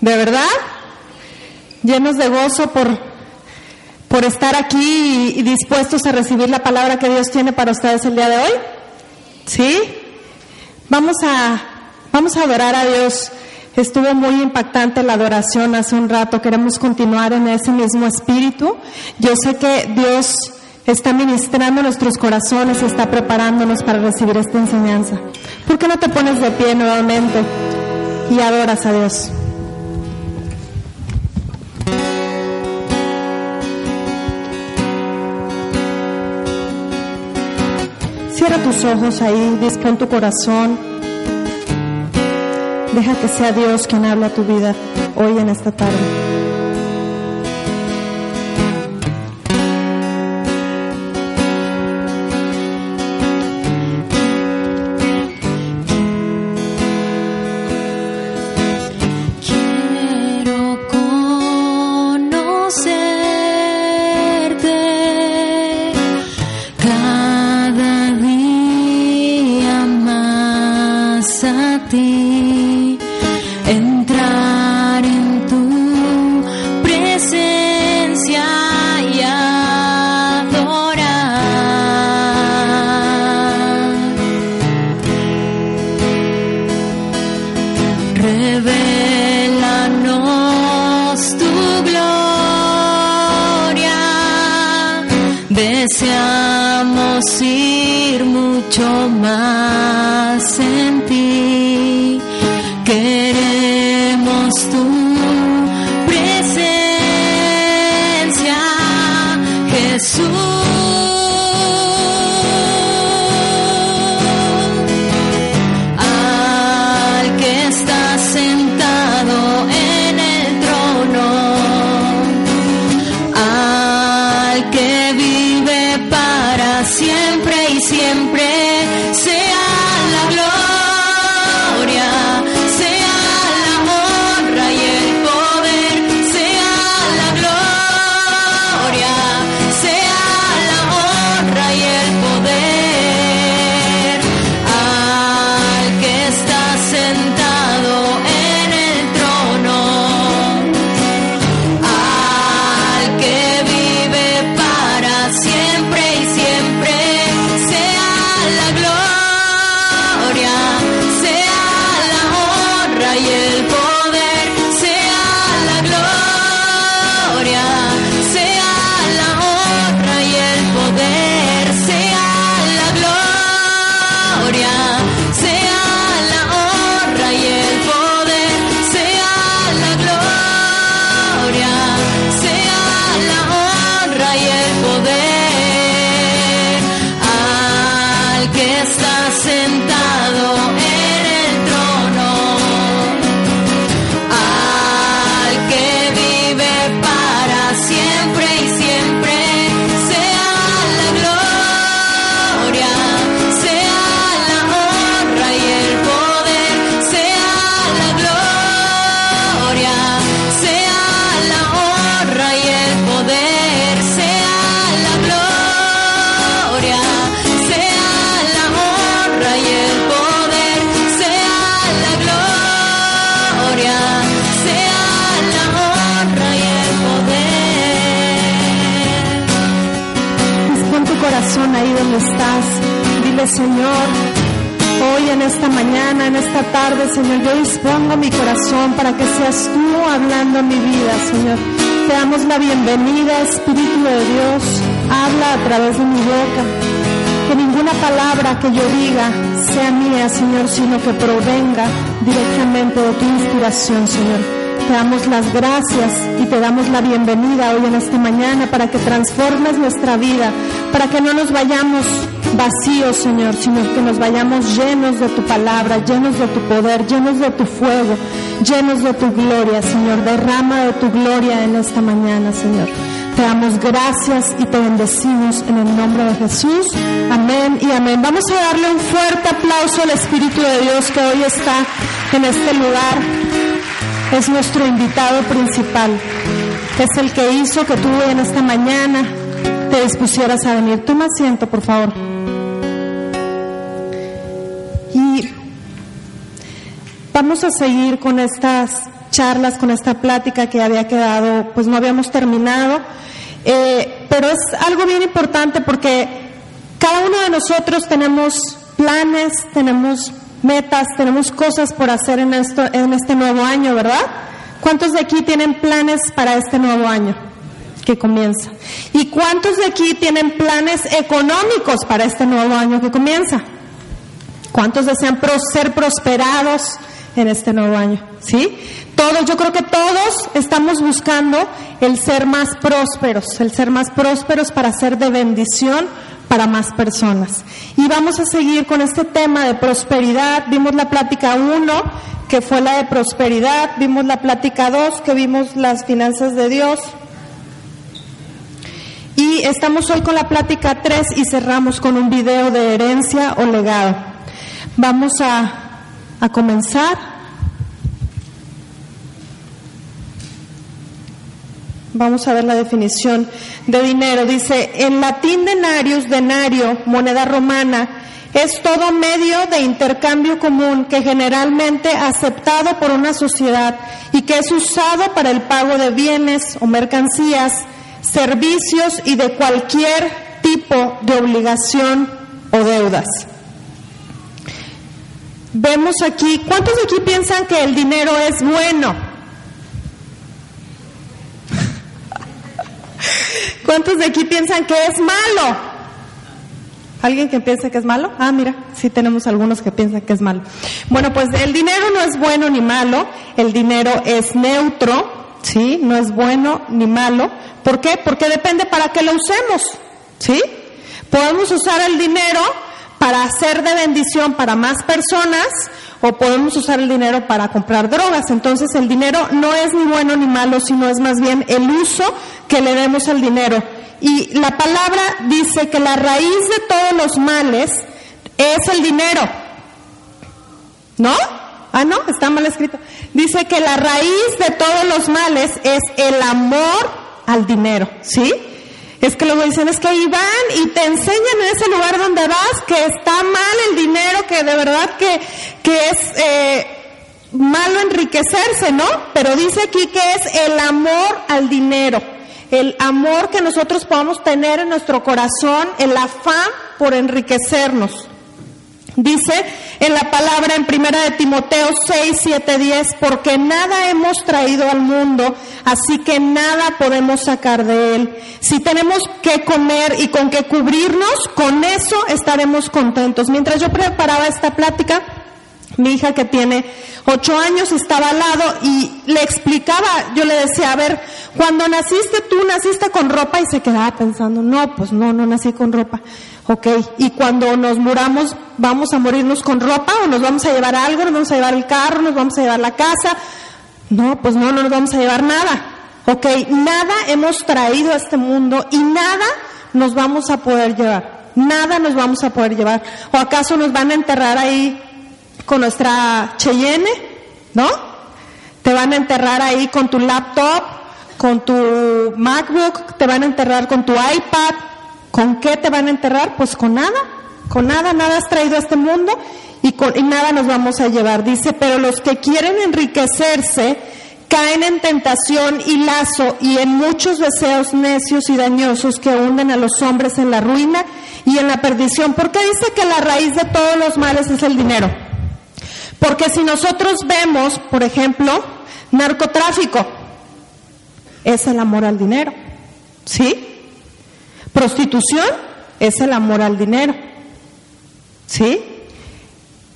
¿De verdad? Llenos de gozo por, por estar aquí y, y dispuestos a recibir la palabra que Dios tiene para ustedes el día de hoy. ¿Sí? Vamos a, vamos a adorar a Dios. Estuvo muy impactante la adoración hace un rato. Queremos continuar en ese mismo espíritu. Yo sé que Dios está ministrando nuestros corazones y está preparándonos para recibir esta enseñanza. ¿Por qué no te pones de pie nuevamente y adoras a Dios? Cierra tus ojos ahí, dispón tu corazón. Deja que sea Dios quien habla tu vida hoy en esta tarde. Revelanos tu gloria, deseamos ir mucho más en ti, estás. Dile, Señor, hoy en esta mañana, en esta tarde, Señor, yo dispongo mi corazón para que seas tú hablando en mi vida, Señor. Te damos la bienvenida, Espíritu de Dios. Habla a través de mi boca. Que ninguna palabra que yo diga sea mía, Señor, sino que provenga directamente de tu inspiración, Señor. Te damos las gracias y te damos la bienvenida hoy en esta mañana para que transformes nuestra vida, para que no nos vayamos vacíos, Señor, sino que nos vayamos llenos de tu palabra, llenos de tu poder, llenos de tu fuego, llenos de tu gloria, Señor. Derrama de tu gloria en esta mañana, Señor. Te damos gracias y te bendecimos en el nombre de Jesús. Amén y amén. Vamos a darle un fuerte aplauso al Espíritu de Dios que hoy está en este lugar es nuestro invitado principal. Es el que hizo que tú en esta mañana te dispusieras a venir. Toma asiento, por favor. Y vamos a seguir con estas charlas, con esta plática que había quedado, pues no habíamos terminado. Eh, pero es algo bien importante porque cada uno de nosotros tenemos planes, tenemos metas, tenemos cosas por hacer en, esto, en este nuevo año, ¿verdad? ¿Cuántos de aquí tienen planes para este nuevo año que comienza? ¿Y cuántos de aquí tienen planes económicos para este nuevo año que comienza? ¿Cuántos desean ser prosperados en este nuevo año? ¿Sí? Todos, yo creo que todos estamos buscando el ser más prósperos, el ser más prósperos para ser de bendición para más personas. Y vamos a seguir con este tema de prosperidad. Vimos la plática 1, que fue la de prosperidad. Vimos la plática 2, que vimos las finanzas de Dios. Y estamos hoy con la plática 3 y cerramos con un video de herencia o legado. Vamos a, a comenzar. Vamos a ver la definición de dinero. Dice, en latín denarius, denario, moneda romana, es todo medio de intercambio común que generalmente aceptado por una sociedad y que es usado para el pago de bienes o mercancías, servicios y de cualquier tipo de obligación o deudas. Vemos aquí, ¿cuántos de aquí piensan que el dinero es bueno? ¿Cuántos de aquí piensan que es malo? ¿Alguien que piensa que es malo? Ah, mira, sí tenemos algunos que piensan que es malo. Bueno, pues el dinero no es bueno ni malo, el dinero es neutro, ¿sí? No es bueno ni malo. ¿Por qué? Porque depende para qué lo usemos, ¿sí? Podemos usar el dinero para hacer de bendición para más personas o podemos usar el dinero para comprar drogas. Entonces el dinero no es ni bueno ni malo, sino es más bien el uso que le demos al dinero. Y la palabra dice que la raíz de todos los males es el dinero. ¿No? Ah, no, está mal escrito. Dice que la raíz de todos los males es el amor al dinero, ¿sí? Es que luego dicen, es que ahí van y te enseñan en ese lugar donde vas que está mal el dinero, que de verdad que, que es eh, malo enriquecerse, ¿no? Pero dice aquí que es el amor al dinero, el amor que nosotros podamos tener en nuestro corazón, el afán por enriquecernos. Dice en la palabra en primera de Timoteo 6, 7, 10, porque nada hemos traído al mundo, así que nada podemos sacar de él. Si tenemos que comer y con que cubrirnos, con eso estaremos contentos. Mientras yo preparaba esta plática, mi hija que tiene ocho años estaba al lado y le explicaba, yo le decía, a ver, cuando naciste tú naciste con ropa y se quedaba pensando, no, pues no, no nací con ropa. Ok, y cuando nos muramos, ¿vamos a morirnos con ropa o nos vamos a llevar algo? ¿Nos vamos a llevar el carro? ¿Nos vamos a llevar la casa? No, pues no, no nos vamos a llevar nada. Ok, nada hemos traído a este mundo y nada nos vamos a poder llevar. Nada nos vamos a poder llevar. ¿O acaso nos van a enterrar ahí con nuestra Cheyenne? ¿No? Te van a enterrar ahí con tu laptop, con tu MacBook, te van a enterrar con tu iPad, ¿Con qué te van a enterrar? Pues con nada, con nada, nada has traído a este mundo y, con, nada nos vamos a llevar. Dice, pero los que quieren enriquecerse caen en tentación y lazo y en muchos deseos necios y dañosos que hunden a los hombres en la ruina y en la perdición. ¿Por qué dice que la raíz de todos los males es el dinero? Porque si nosotros vemos, por ejemplo, narcotráfico, es el amor al dinero. ¿Sí? Prostitución es el amor al dinero. ¿Sí?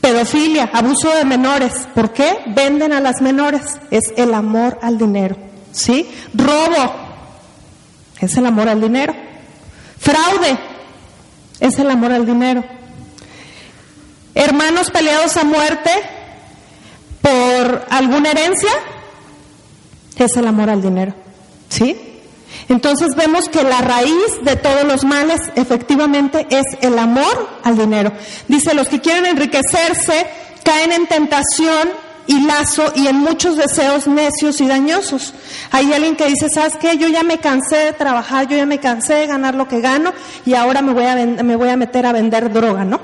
Pedofilia, abuso de menores. ¿Por qué? Venden a las menores. Es el amor al dinero. ¿Sí? Robo. Es el amor al dinero. Fraude. Es el amor al dinero. Hermanos peleados a muerte por alguna herencia. Es el amor al dinero. ¿Sí? Entonces vemos que la raíz de todos los males efectivamente es el amor al dinero. Dice, los que quieren enriquecerse caen en tentación y lazo y en muchos deseos necios y dañosos. Hay alguien que dice, ¿sabes qué? Yo ya me cansé de trabajar, yo ya me cansé de ganar lo que gano y ahora me voy a, me voy a meter a vender droga, ¿no?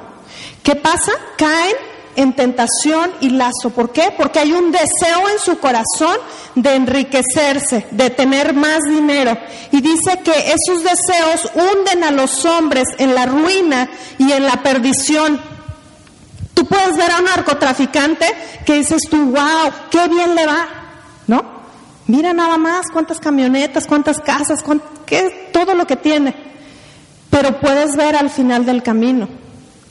¿Qué pasa? Caen en tentación y lazo. ¿Por qué? Porque hay un deseo en su corazón de enriquecerse, de tener más dinero. Y dice que esos deseos hunden a los hombres en la ruina y en la perdición. Tú puedes ver a un narcotraficante que dices tú, wow, qué bien le va, ¿no? Mira nada más cuántas camionetas, cuántas casas, qué, todo lo que tiene. Pero puedes ver al final del camino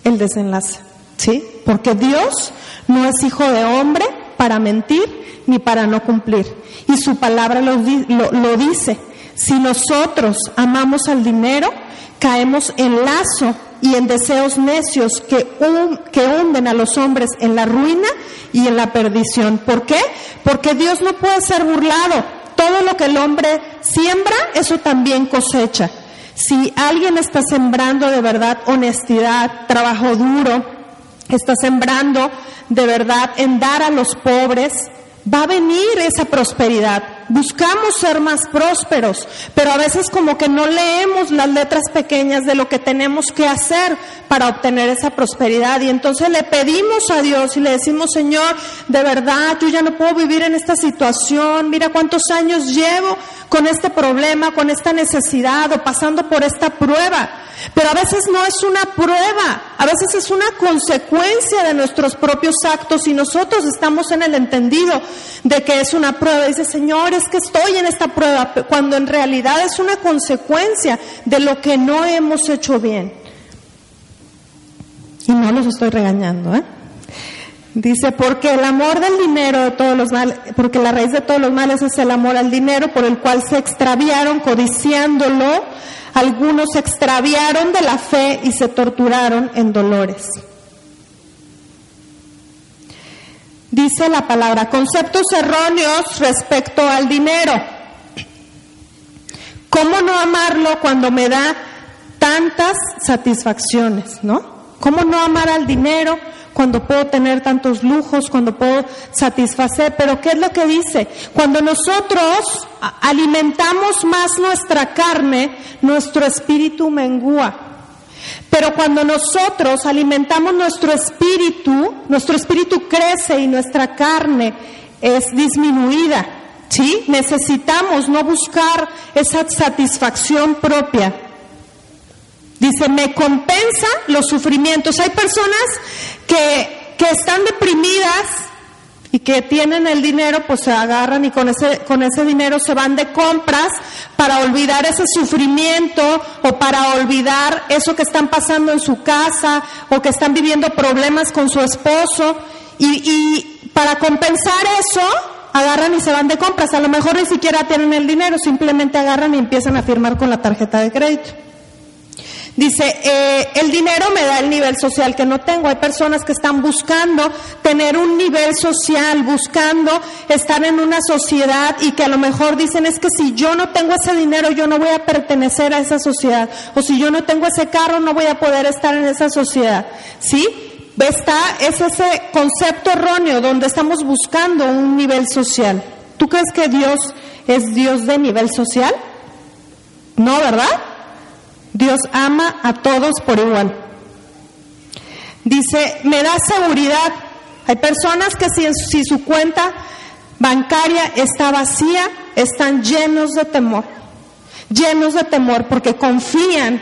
el desenlace. ¿Sí? Porque Dios no es hijo de hombre para mentir ni para no cumplir. Y su palabra lo, lo, dice. Si nosotros amamos al dinero, caemos en lazo y en deseos necios que, que hunden a los hombres en la ruina y en la perdición. ¿Por qué? Porque Dios no puede ser burlado. Todo lo que el hombre siembra, eso también cosecha. Si alguien está sembrando de verdad honestidad, trabajo duro, está sembrando de verdad en dar a los pobres, va a venir esa prosperidad. Buscamos ser más prósperos, pero a veces como que no leemos las letras pequeñas de lo que tenemos que hacer para obtener esa prosperidad. Y entonces le pedimos a Dios y le decimos, Señor, de verdad, yo ya no puedo vivir en esta situación. Mira cuántos años llevo con este problema, con esta necesidad o pasando por esta prueba. Pero a veces no es una prueba, a veces es una consecuencia de nuestros propios actos y nosotros estamos en el entendido de que es una prueba. Dice, Señor, es que estoy en esta prueba, cuando en realidad es una consecuencia de lo que no hemos hecho bien. Y no los estoy regañando, ¿eh? Dice, porque el amor del dinero de todos los males, porque la raíz de todos los males es el amor al dinero, por el cual se extraviaron codiciándolo, algunos se extraviaron de la fe y se torturaron en dolores. Dice la palabra, conceptos erróneos respecto al dinero. ¿Cómo no amarlo cuando me da tantas satisfacciones, no? ¿Cómo no amar al dinero cuando puedo tener tantos lujos, cuando puedo satisfacer? Pero ¿qué es lo que dice? Cuando nosotros alimentamos más nuestra carne, nuestro espíritu mengua. Pero cuando nosotros alimentamos nuestro espíritu, nuestro espíritu crece y nuestra carne es disminuida. ¿Sí? Necesitamos no buscar esa satisfacción propia, Dice, me compensa los sufrimientos. Hay personas que, que están deprimidas y que tienen el dinero, pues se agarran y con ese, con ese dinero se van de compras para olvidar ese sufrimiento o para olvidar eso que están pasando en su casa o que están viviendo problemas con su esposo. Y, y para compensar eso, agarran y se van de compras. A lo mejor ni siquiera tienen el dinero, simplemente agarran y empiezan a firmar con la tarjeta de crédito. Dice, eh, el dinero me da el nivel social que no tengo. Hay personas que están buscando tener un nivel social, buscando estar en una sociedad y que a lo mejor dicen es que si yo no tengo ese dinero yo no voy a pertenecer a esa sociedad. O si yo no tengo ese carro no voy a poder estar en esa sociedad. ¿Sí? Está, es ese concepto erróneo donde estamos buscando un nivel social. ¿Tú crees que Dios es Dios de nivel social? No, ¿verdad? Dios ama a todos por igual. Dice, me da seguridad. Hay personas que si, su cuenta bancaria está vacía, están llenos de temor. Llenos de temor porque confían,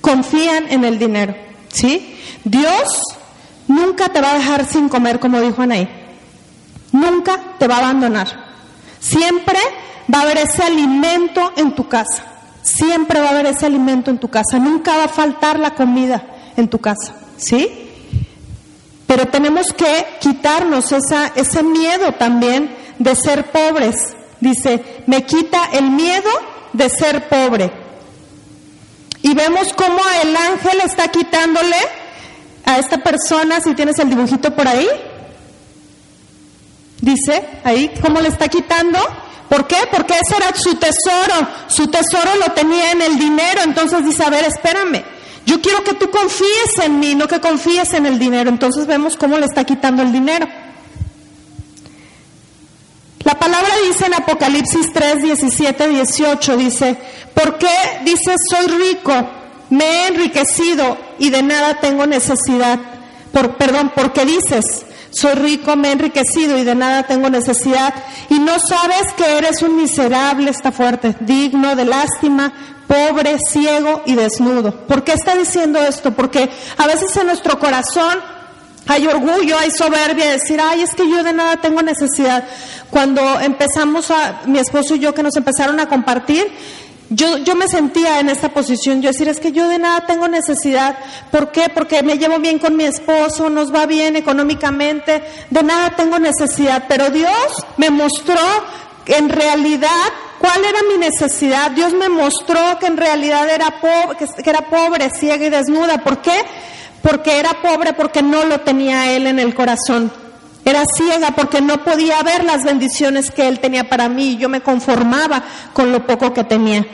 confían en el dinero. ¿Sí? Dios nunca te va a dejar sin comer, como dijo Anaí. Nunca te va a abandonar. Siempre va a haber ese alimento en tu casa. Siempre va a haber ese alimento en tu casa, nunca va a faltar la comida en tu casa, ¿sí? Pero tenemos que quitarnos esa, ese miedo también de ser pobres. Dice, me quita el miedo de ser pobre. Y vemos cómo el ángel está quitándole a esta persona, si tienes el dibujito por ahí, dice ahí, cómo le está quitando. ¿Por qué? Porque ese era su tesoro. Su tesoro lo tenía en el dinero. Entonces dice, a ver, espérame. Yo quiero que tú confíes en mí, no que confíes en el dinero. Entonces vemos cómo le está quitando el dinero. La palabra dice en Apocalipsis 3, 17, 18, dice, ¿por qué dices soy rico, me he enriquecido y de nada tengo necesidad? Por, perdón, porque dices, soy rico, me he enriquecido y de nada tengo necesidad. Y no sabes que eres un miserable, está fuerte, digno de lástima, pobre, ciego y desnudo. ¿Por qué está diciendo esto? Porque a veces en nuestro corazón hay orgullo, hay soberbia, decir, ay, es que yo de nada tengo necesidad. Cuando empezamos a, mi esposo y yo que nos empezaron a compartir, yo, yo me sentía en esta posición, yo decir, es que yo de nada tengo necesidad. ¿Por qué? Porque me llevo bien con mi esposo, nos va bien económicamente, de nada tengo necesidad. Pero Dios me mostró en realidad cuál era mi necesidad. Dios me mostró que en realidad era pobre, que era pobre, ciega y desnuda. ¿Por qué? porque era pobre, porque no lo tenía él en el corazón. Era ciega porque no podía ver las bendiciones que él tenía para mí yo me conformaba con lo poco que tenía.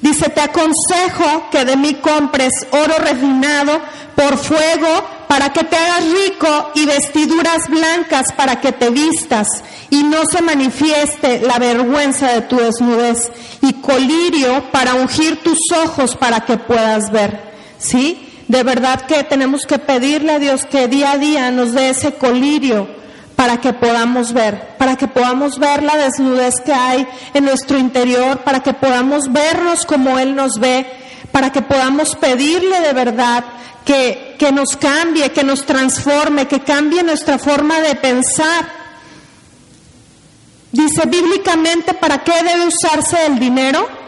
Dice, te aconsejo que de mí compres oro refinado por fuego para que te hagas rico y vestiduras blancas para que te vistas y no se manifieste la vergüenza de tu desnudez y colirio para ungir tus ojos para que puedas ver. ¿sí? De verdad que tenemos que pedirle a Dios que día a día nos dé ese colirio para que podamos ver, para que podamos ver la desnudez que hay en nuestro interior, para que podamos vernos como Él nos ve, para que podamos pedirle de verdad que, que nos cambie, que nos transforme, que cambie nuestra forma de pensar. Dice bíblicamente, ¿para qué debe usarse el dinero?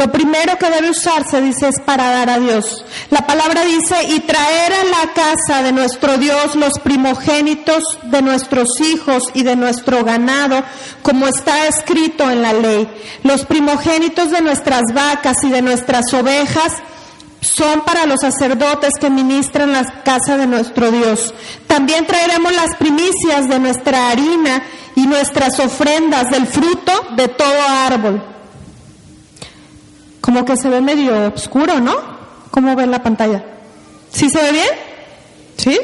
Lo primero que debe usarse, dice, es para dar a Dios. La palabra dice, y traer a la casa de nuestro Dios los primogénitos de nuestros hijos y de nuestro ganado, como está escrito en la ley. Los primogénitos de nuestras vacas y de nuestras ovejas son para los sacerdotes que ministran la casa de nuestro Dios. También traeremos las primicias de nuestra harina y nuestras ofrendas del fruto de todo árbol como que se ve medio oscuro, ¿no? ¿Cómo ven la pantalla? ¿Sí se ve bien? ¿Sí?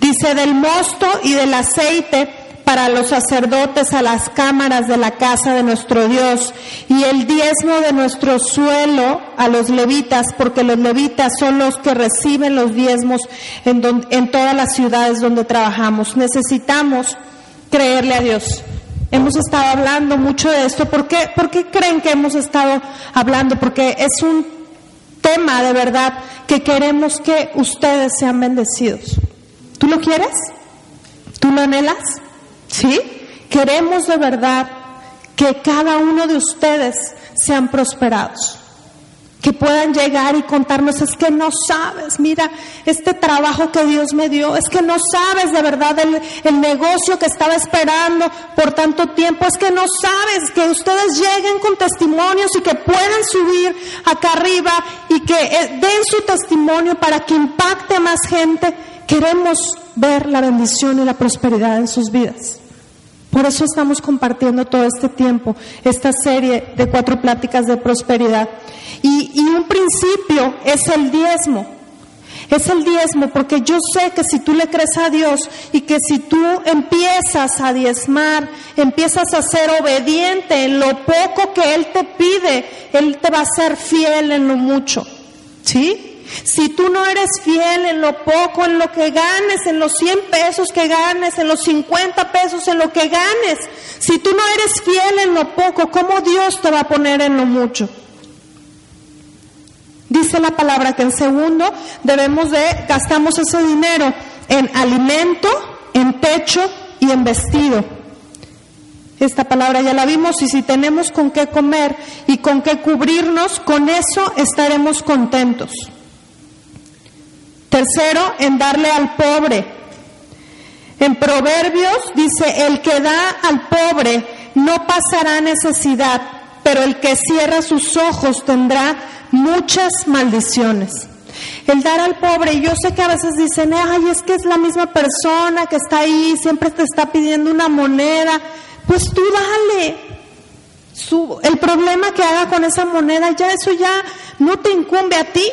Dice del mosto y del aceite para los sacerdotes a las cámaras de la casa de nuestro Dios y el diezmo de nuestro suelo a los levitas, porque los levitas son los que reciben los diezmos en, en todas las ciudades donde trabajamos. Necesitamos creerle a Dios. Hemos estado hablando mucho de esto. ¿Por qué, ¿Por qué creen que hemos estado hablando? Porque es un tema de verdad que queremos que ustedes sean bendecidos. ¿Tú lo quieres? ¿Tú lo anhelas? ¿Sí? Queremos de verdad que cada uno de ustedes sean prosperados que puedan llegar y contarnos, es que no sabes, mira, este trabajo que Dios me dio, es que no sabes de verdad el, el, negocio que estaba esperando por tanto tiempo, es que no sabes que ustedes lleguen con testimonios y que puedan subir acá arriba y que eh, den su testimonio para que impacte más gente. Queremos ver la bendición y la prosperidad en sus vidas. Por eso estamos compartiendo todo este tiempo esta serie de cuatro pláticas de prosperidad. Y, y, un principio es el diezmo. Es el diezmo porque yo sé que si tú le crees a Dios y que si tú empiezas a diezmar, empiezas a ser obediente en lo poco que Él te pide, Él te va a ser fiel en lo mucho. ¿Sí? Si tú no eres fiel en lo poco, en lo que ganes, en los 100 pesos que ganes, en los 50 pesos, en lo que ganes, si tú no eres fiel en lo poco, ¿cómo Dios te va a poner en lo mucho? Dice la palabra que en segundo debemos de, gastamos ese dinero en alimento, en techo y en vestido. Esta palabra ya la vimos y si tenemos con qué comer y con qué cubrirnos, con eso estaremos contentos. Tercero, en darle al pobre. En Proverbios dice, el que da al pobre no pasará necesidad, pero el que cierra sus ojos tendrá muchas maldiciones. El dar al pobre, yo sé que a veces dicen, ay, es que es la misma persona que está ahí, siempre te está pidiendo una moneda, pues tú dale. Su, el problema que haga con esa moneda, ya eso ya no te incumbe a ti.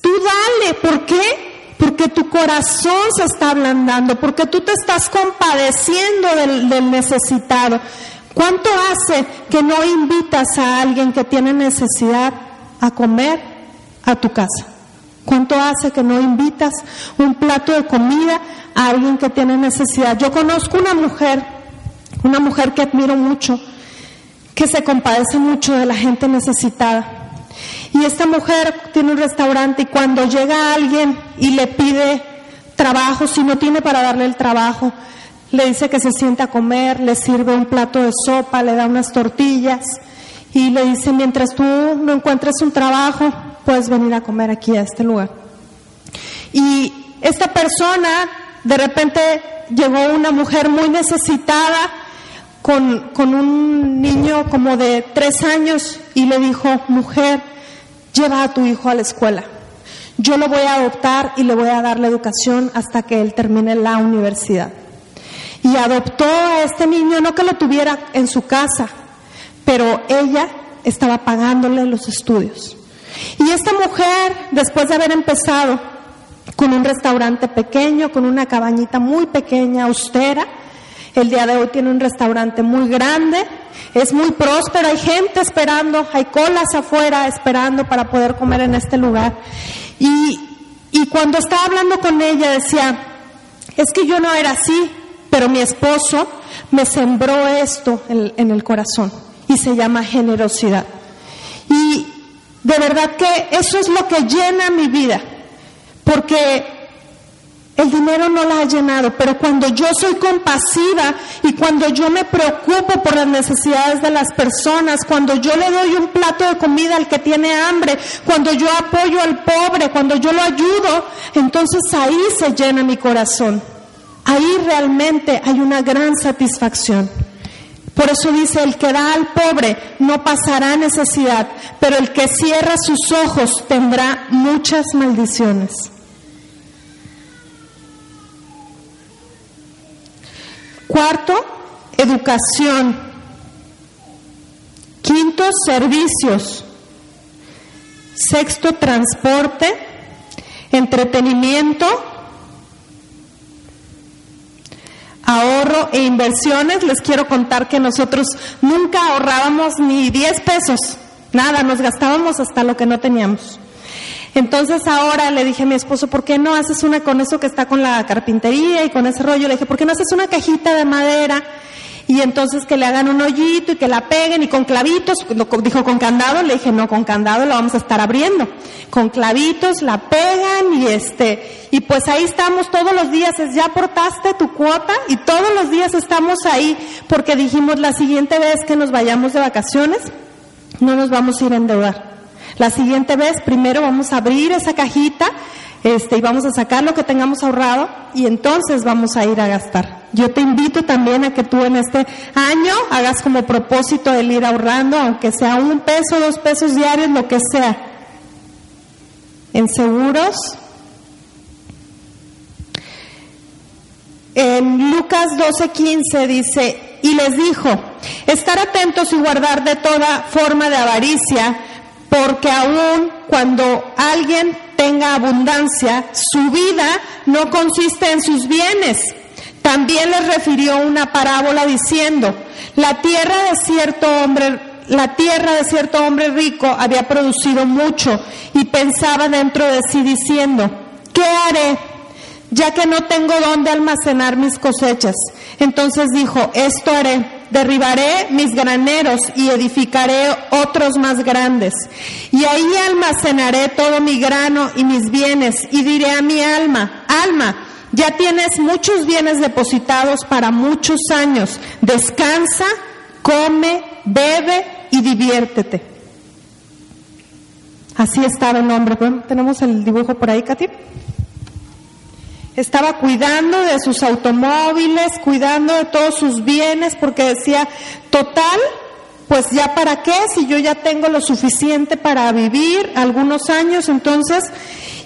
Tú dale, ¿por qué? Porque tu corazón se está ablandando, porque tú te estás compadeciendo del, del necesitado. ¿Cuánto hace que no invitas a alguien que tiene necesidad a comer a tu casa? ¿Cuánto hace que no invitas un plato de comida a alguien que tiene necesidad? Yo conozco una mujer, una mujer que admiro mucho, que se compadece mucho de la gente necesitada. Y esta mujer tiene un restaurante y cuando llega alguien y le pide trabajo, si no tiene para darle el trabajo, le dice que se siente a comer, le sirve un plato de sopa, le da unas tortillas y le dice, mientras tú no encuentres un trabajo, puedes venir a comer aquí a este lugar. Y esta persona, de repente llegó una mujer muy necesitada con, con un niño como de tres años y le dijo, mujer, lleva a tu hijo a la escuela. Yo lo voy a adoptar y le voy a dar la educación hasta que él termine la universidad. Y adoptó a este niño, no que lo tuviera en su casa, pero ella estaba pagándole los estudios. Y esta mujer, después de haber empezado con un restaurante pequeño, con una cabañita muy pequeña, austera, el día de hoy tiene un restaurante muy grande, es muy próspero, hay gente esperando, hay colas afuera esperando para poder comer en este lugar. Y, cuando estaba hablando con ella decía, es que yo no era así, pero mi esposo me sembró esto en, en el corazón y se llama generosidad. Y de verdad que eso es lo que llena mi vida, porque el dinero no la ha llenado, pero cuando yo soy compasiva y cuando yo me preocupo por las necesidades de las personas, cuando yo le doy un plato de comida al que tiene hambre, cuando yo apoyo al pobre, cuando yo lo ayudo, entonces ahí se llena mi corazón. Ahí realmente hay una gran satisfacción. Por eso dice, el que da al pobre no pasará necesidad, pero el que cierra sus ojos tendrá muchas maldiciones. Cuarto, educación. Quinto, servicios. Sexto, transporte, entretenimiento, ahorro e inversiones. Les quiero contar que nosotros nunca ahorrábamos ni 10 pesos, nada, nos gastábamos hasta lo que no teníamos. Entonces ahora le dije a mi esposo, ¿por qué no haces una con eso que está con la carpintería y con ese rollo? Le dije, ¿por qué no haces una cajita de madera? Y entonces que le hagan un hoyito y que la peguen y con clavitos, dijo con candado, le dije, no, con candado la vamos a estar abriendo. Con clavitos la pegan y este, y pues ahí estamos todos los días, ya aportaste tu cuota y todos los días estamos ahí porque dijimos la siguiente vez que nos vayamos de vacaciones, no nos vamos a ir a endeudar. La siguiente vez, primero vamos a abrir esa cajita este, y vamos a sacar lo que tengamos ahorrado y entonces vamos a ir a gastar. Yo te invito también a que tú en este año hagas como propósito el ir ahorrando, aunque sea un peso, dos pesos diarios, lo que sea. En seguros. En Lucas 12:15 dice, y les dijo, estar atentos y guardar de toda forma de avaricia, porque aun cuando alguien tenga abundancia, su vida no consiste en sus bienes. También les refirió una parábola diciendo, la tierra de cierto hombre la tierra de cierto hombre rico había producido mucho y pensaba dentro de sí diciendo, ¿qué haré? Ya que no tengo dónde almacenar mis cosechas. Entonces dijo, esto haré derribaré mis graneros y edificaré otros más grandes. Y ahí almacenaré todo mi grano y mis bienes y diré a mi alma, alma, ya tienes muchos bienes depositados para muchos años. Descansa, come, bebe y diviértete. Así estaba el hombre. ¿Tenemos el dibujo por ahí, Katy? Estaba cuidando de sus automóviles, cuidando de todos sus bienes, porque decía, total, pues ya para qué, si yo ya tengo lo suficiente para vivir algunos años, entonces,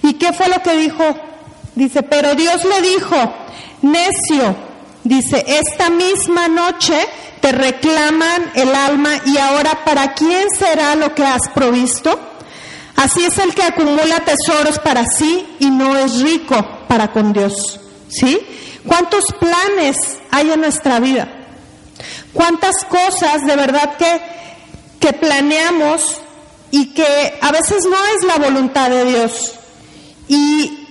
¿y qué fue lo que dijo? Dice, pero Dios le dijo, necio, dice, esta misma noche te reclaman el alma y ahora ¿para quién será lo que has provisto? Así es el que acumula tesoros para sí y no es rico para con Dios. ¿Sí? ¿Cuántos planes hay en nuestra vida? ¿Cuántas cosas de verdad que, que planeamos y que a veces no es la voluntad de Dios? Y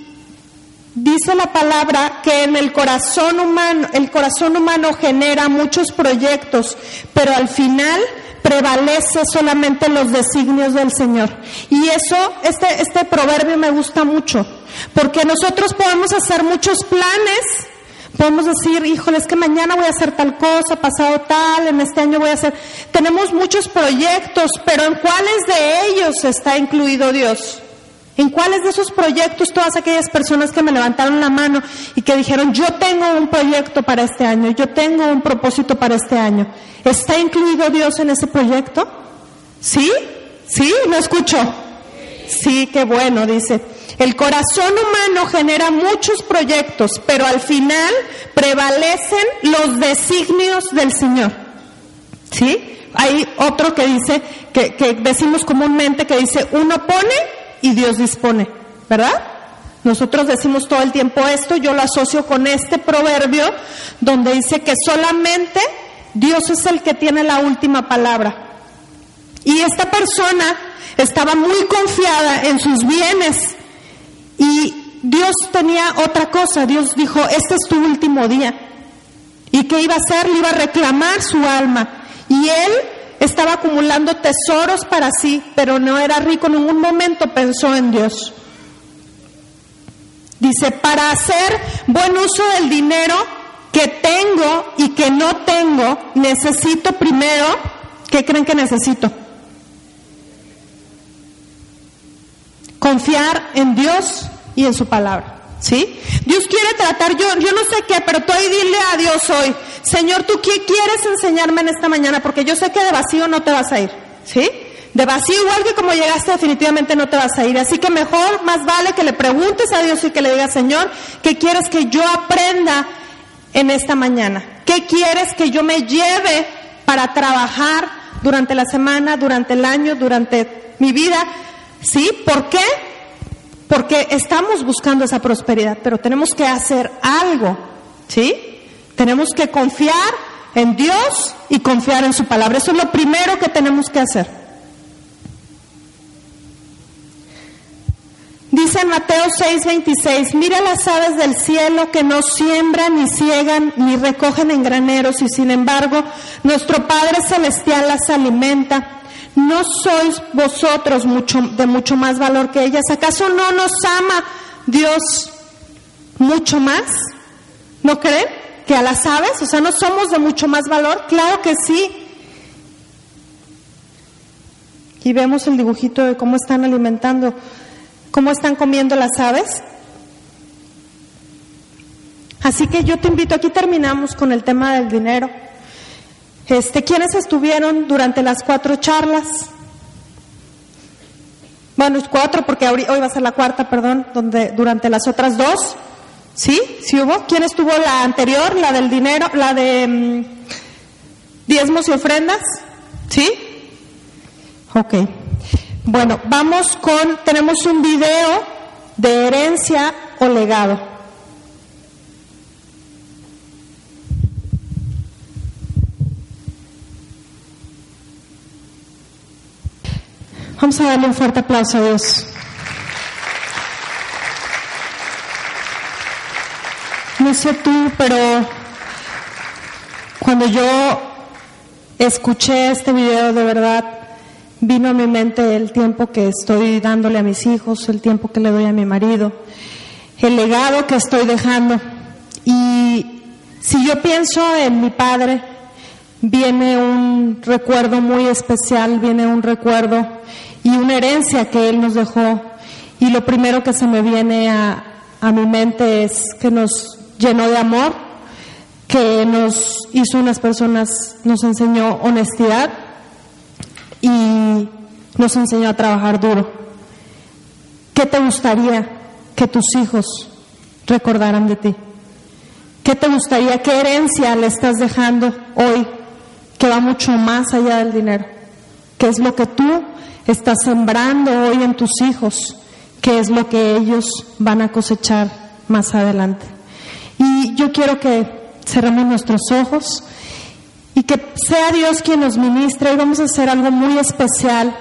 dice la palabra que en el corazón humano, el corazón humano genera muchos proyectos, pero al final prevalece solamente los designios del Señor. Y eso, este, este proverbio me gusta mucho, porque nosotros podemos hacer muchos planes, podemos decir, híjole, es que mañana voy a hacer tal cosa, pasado tal, en este año voy a hacer. Tenemos muchos proyectos, pero ¿en cuáles de ellos está incluido Dios? ¿En cuáles de esos proyectos todas aquellas personas que me levantaron la mano y que dijeron, yo tengo un proyecto para este año, yo tengo un propósito para este año? ¿Está incluido Dios en ese proyecto? ¿Sí? ¿Sí? ¿No escucho? Sí, qué bueno, dice. El corazón humano genera muchos proyectos, pero al final prevalecen los designios del Señor. ¿Sí? Hay otro que dice, que, que decimos comúnmente, que dice, uno pone y Dios dispone, ¿verdad? Nosotros decimos todo el tiempo esto, yo lo asocio con este proverbio donde dice que solamente Dios es el que tiene la última palabra. Y esta persona estaba muy confiada en sus bienes y Dios tenía otra cosa, Dios dijo, este es tu último día. ¿Y qué iba a hacer? Le iba a reclamar su alma. Y él estaba acumulando tesoros para sí, pero no era rico. En ningún momento pensó en Dios. Dice, para hacer buen uso del dinero que tengo y que no tengo, necesito primero, ¿qué creen que necesito? Confiar en Dios y en su palabra. ¿Sí? Dios quiere tratar, yo, yo no sé qué, pero tú ahí dile a Dios hoy, Señor, ¿tú qué quieres enseñarme en esta mañana? Porque yo sé que de vacío no te vas a ir, ¿sí? De vacío igual que como llegaste definitivamente no te vas a ir. Así que mejor, más vale que le preguntes a Dios y que le digas, Señor, ¿qué quieres que yo aprenda en esta mañana? ¿Qué quieres que yo me lleve para trabajar durante la semana, durante el año, durante mi vida? ¿Sí? ¿Por qué? porque estamos buscando esa prosperidad, pero tenemos que hacer algo, ¿sí? Tenemos que confiar en Dios y confiar en su palabra. Eso es lo primero que tenemos que hacer. Dice en Mateo 6:26, mira las aves del cielo que no siembran, ni ciegan, ni recogen en graneros, y sin embargo nuestro Padre Celestial las alimenta. ¿No sois vosotros mucho, de mucho más valor que ellas? ¿Acaso no nos ama Dios mucho más? ¿No creen? Que a las aves, o sea, ¿no somos de mucho más valor? Claro que sí. Y vemos el dibujito de cómo están alimentando, cómo están comiendo las aves. Así que yo te invito, aquí terminamos con el tema del dinero. Este, ¿Quiénes estuvieron durante las cuatro charlas? Bueno, cuatro porque hoy va a ser la cuarta, perdón, donde durante las otras dos, ¿sí? ¿Sí hubo? ¿Quién estuvo la anterior, la del dinero, la de mm, diezmos y ofrendas? ¿Sí? Ok. Bueno, vamos con, tenemos un video de herencia o legado. Vamos a darle un fuerte aplauso a Dios. No sé tú, pero cuando yo escuché este video, de verdad vino a mi mente el tiempo que estoy dándole a mis hijos, el tiempo que le doy a mi marido, el legado que estoy dejando. Y si yo pienso en mi padre, viene un recuerdo muy especial, viene un recuerdo y una herencia que él nos dejó. Y lo primero que se me viene a, a mi mente es que nos llenó de amor, que nos hizo unas personas, nos enseñó honestidad y nos enseñó a trabajar duro. ¿Qué te gustaría que tus hijos recordaran de ti? ¿Qué te gustaría, qué herencia le estás dejando hoy que va mucho más allá del dinero? ¿Qué es lo que tú estás sembrando hoy en tus hijos? ¿Qué es lo que ellos van a cosechar más adelante? Y yo quiero que cerremos nuestros ojos y que sea Dios quien nos ministre y vamos a hacer algo muy especial.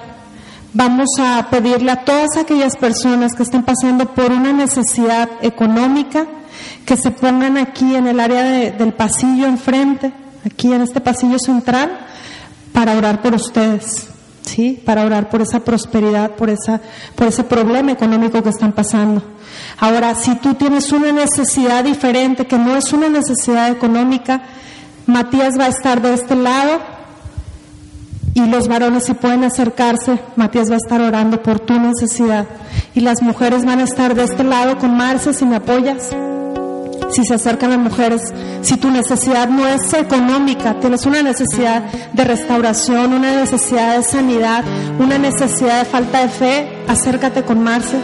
Vamos a pedirle a todas aquellas personas que estén pasando por una necesidad económica que se pongan aquí en el área del pasillo enfrente, aquí en este pasillo central, para orar por ustedes, ¿sí? Para orar por esa prosperidad, por, esa, por ese problema económico que están pasando. Ahora, si tú tienes una necesidad diferente, que no es una necesidad económica, Matías va a estar de este lado y los varones si pueden acercarse, Matías va a estar orando por tu necesidad y las mujeres van a estar de este lado con Marce si me apoyas. Si se acercan las mujeres, si tu necesidad no es económica, tienes una necesidad de restauración, una necesidad de sanidad, una necesidad de falta de fe, acércate con Marce.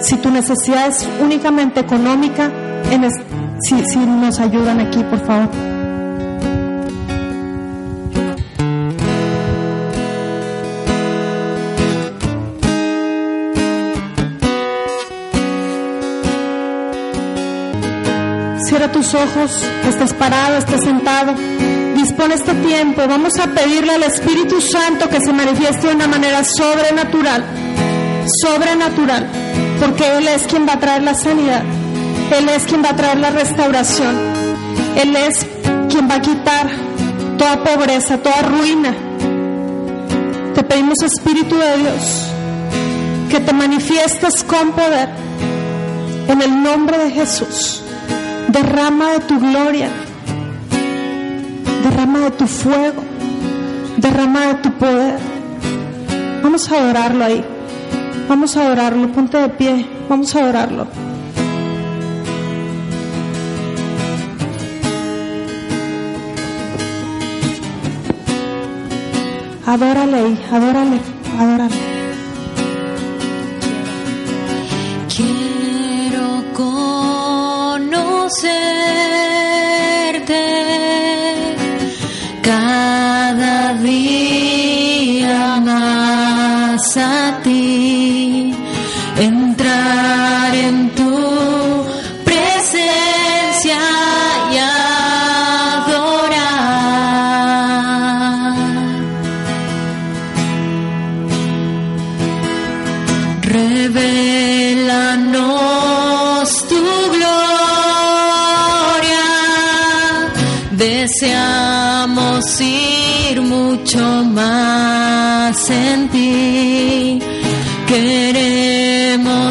Si tu necesidad es únicamente económica, si nos ayudan aquí, por favor. Tus ojos, estés parado, estés sentado. Dispone este tiempo. Vamos a pedirle al Espíritu Santo que se manifieste de una manera sobrenatural. Sobrenatural. Porque Él es quien va a traer la sanidad. Él es quien va a traer la restauración. Él es quien va a quitar toda pobreza, toda ruina. Te pedimos, Espíritu de Dios, que te manifiestes con poder en el nombre de Jesús. Derrama de tu gloria, derrama de tu fuego, derrama de tu poder. Vamos a adorarlo ahí. Vamos a adorarlo. Ponte de pie. Vamos a adorarlo. Adórale adórale, adórale.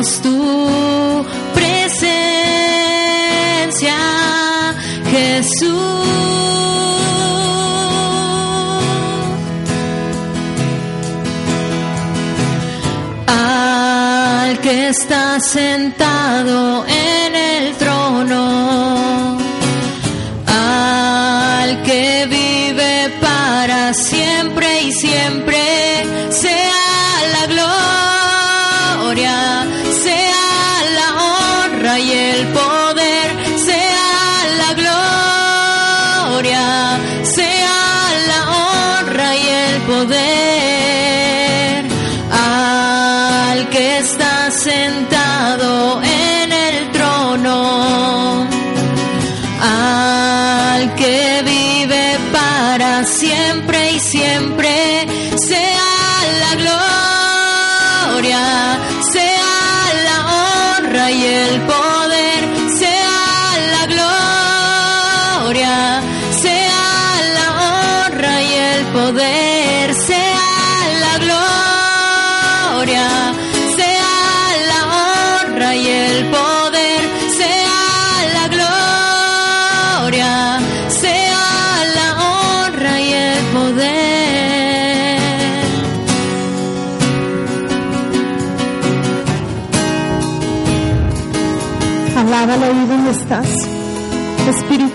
Tu presencia, Jesús. que está sentado en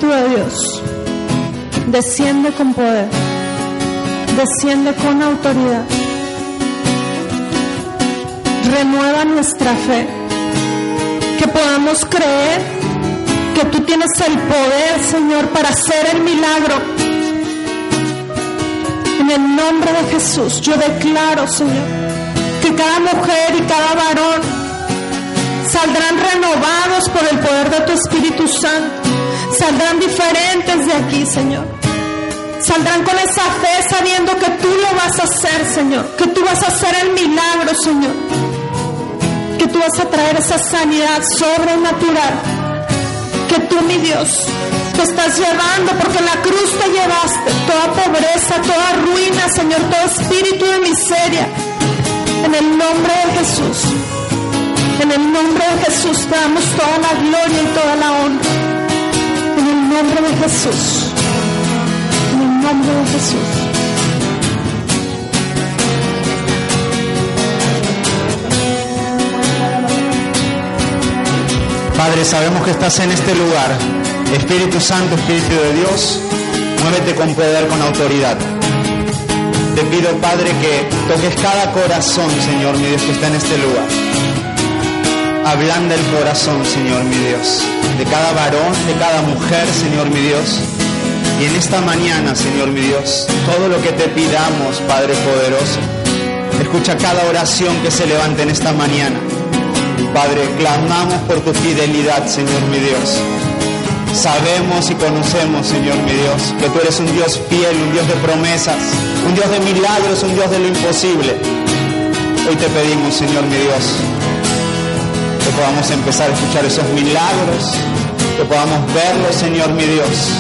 De Dios, desciende con poder, desciende con autoridad. Renueva nuestra fe, que podamos creer que tú tienes el poder, Señor, para hacer el milagro. En el nombre de Jesús, yo declaro, Señor, que cada mujer y cada varón saldrán renovados por el poder de tu Espíritu Santo saldrán diferentes de aquí, Señor. Saldrán con esa fe sabiendo que tú lo vas a hacer, Señor. Que tú vas a hacer el milagro, Señor. Que tú vas a traer esa sanidad sobrenatural. Que tú, mi Dios, te estás llevando porque en la cruz te llevaste toda pobreza, toda ruina, Señor, todo espíritu de miseria. En el nombre de Jesús. En el nombre de Jesús te damos toda la gloria y toda la honra nombre de Jesús. En el nombre de Jesús. Padre, sabemos que estás en este lugar. Espíritu Santo, Espíritu de Dios, muévete con poder, con autoridad. Te pido, Padre, que toques cada corazón, Señor mi Dios, que está en este lugar ablanda el corazón, Señor mi Dios, de cada varón, de cada mujer, Señor mi Dios. Y en esta mañana, Señor mi Dios, todo lo que te pidamos, Padre poderoso, escucha cada oración que se levante en esta mañana. Padre, clamamos por tu fidelidad, Señor mi Dios. Sabemos y conocemos, Señor mi Dios, que tú eres un Dios fiel, un Dios de promesas, un Dios de milagros, un Dios de lo imposible. Hoy te pedimos, Señor mi Dios, que podamos empezar a escuchar esos milagros, que podamos verlos, Señor mi Dios.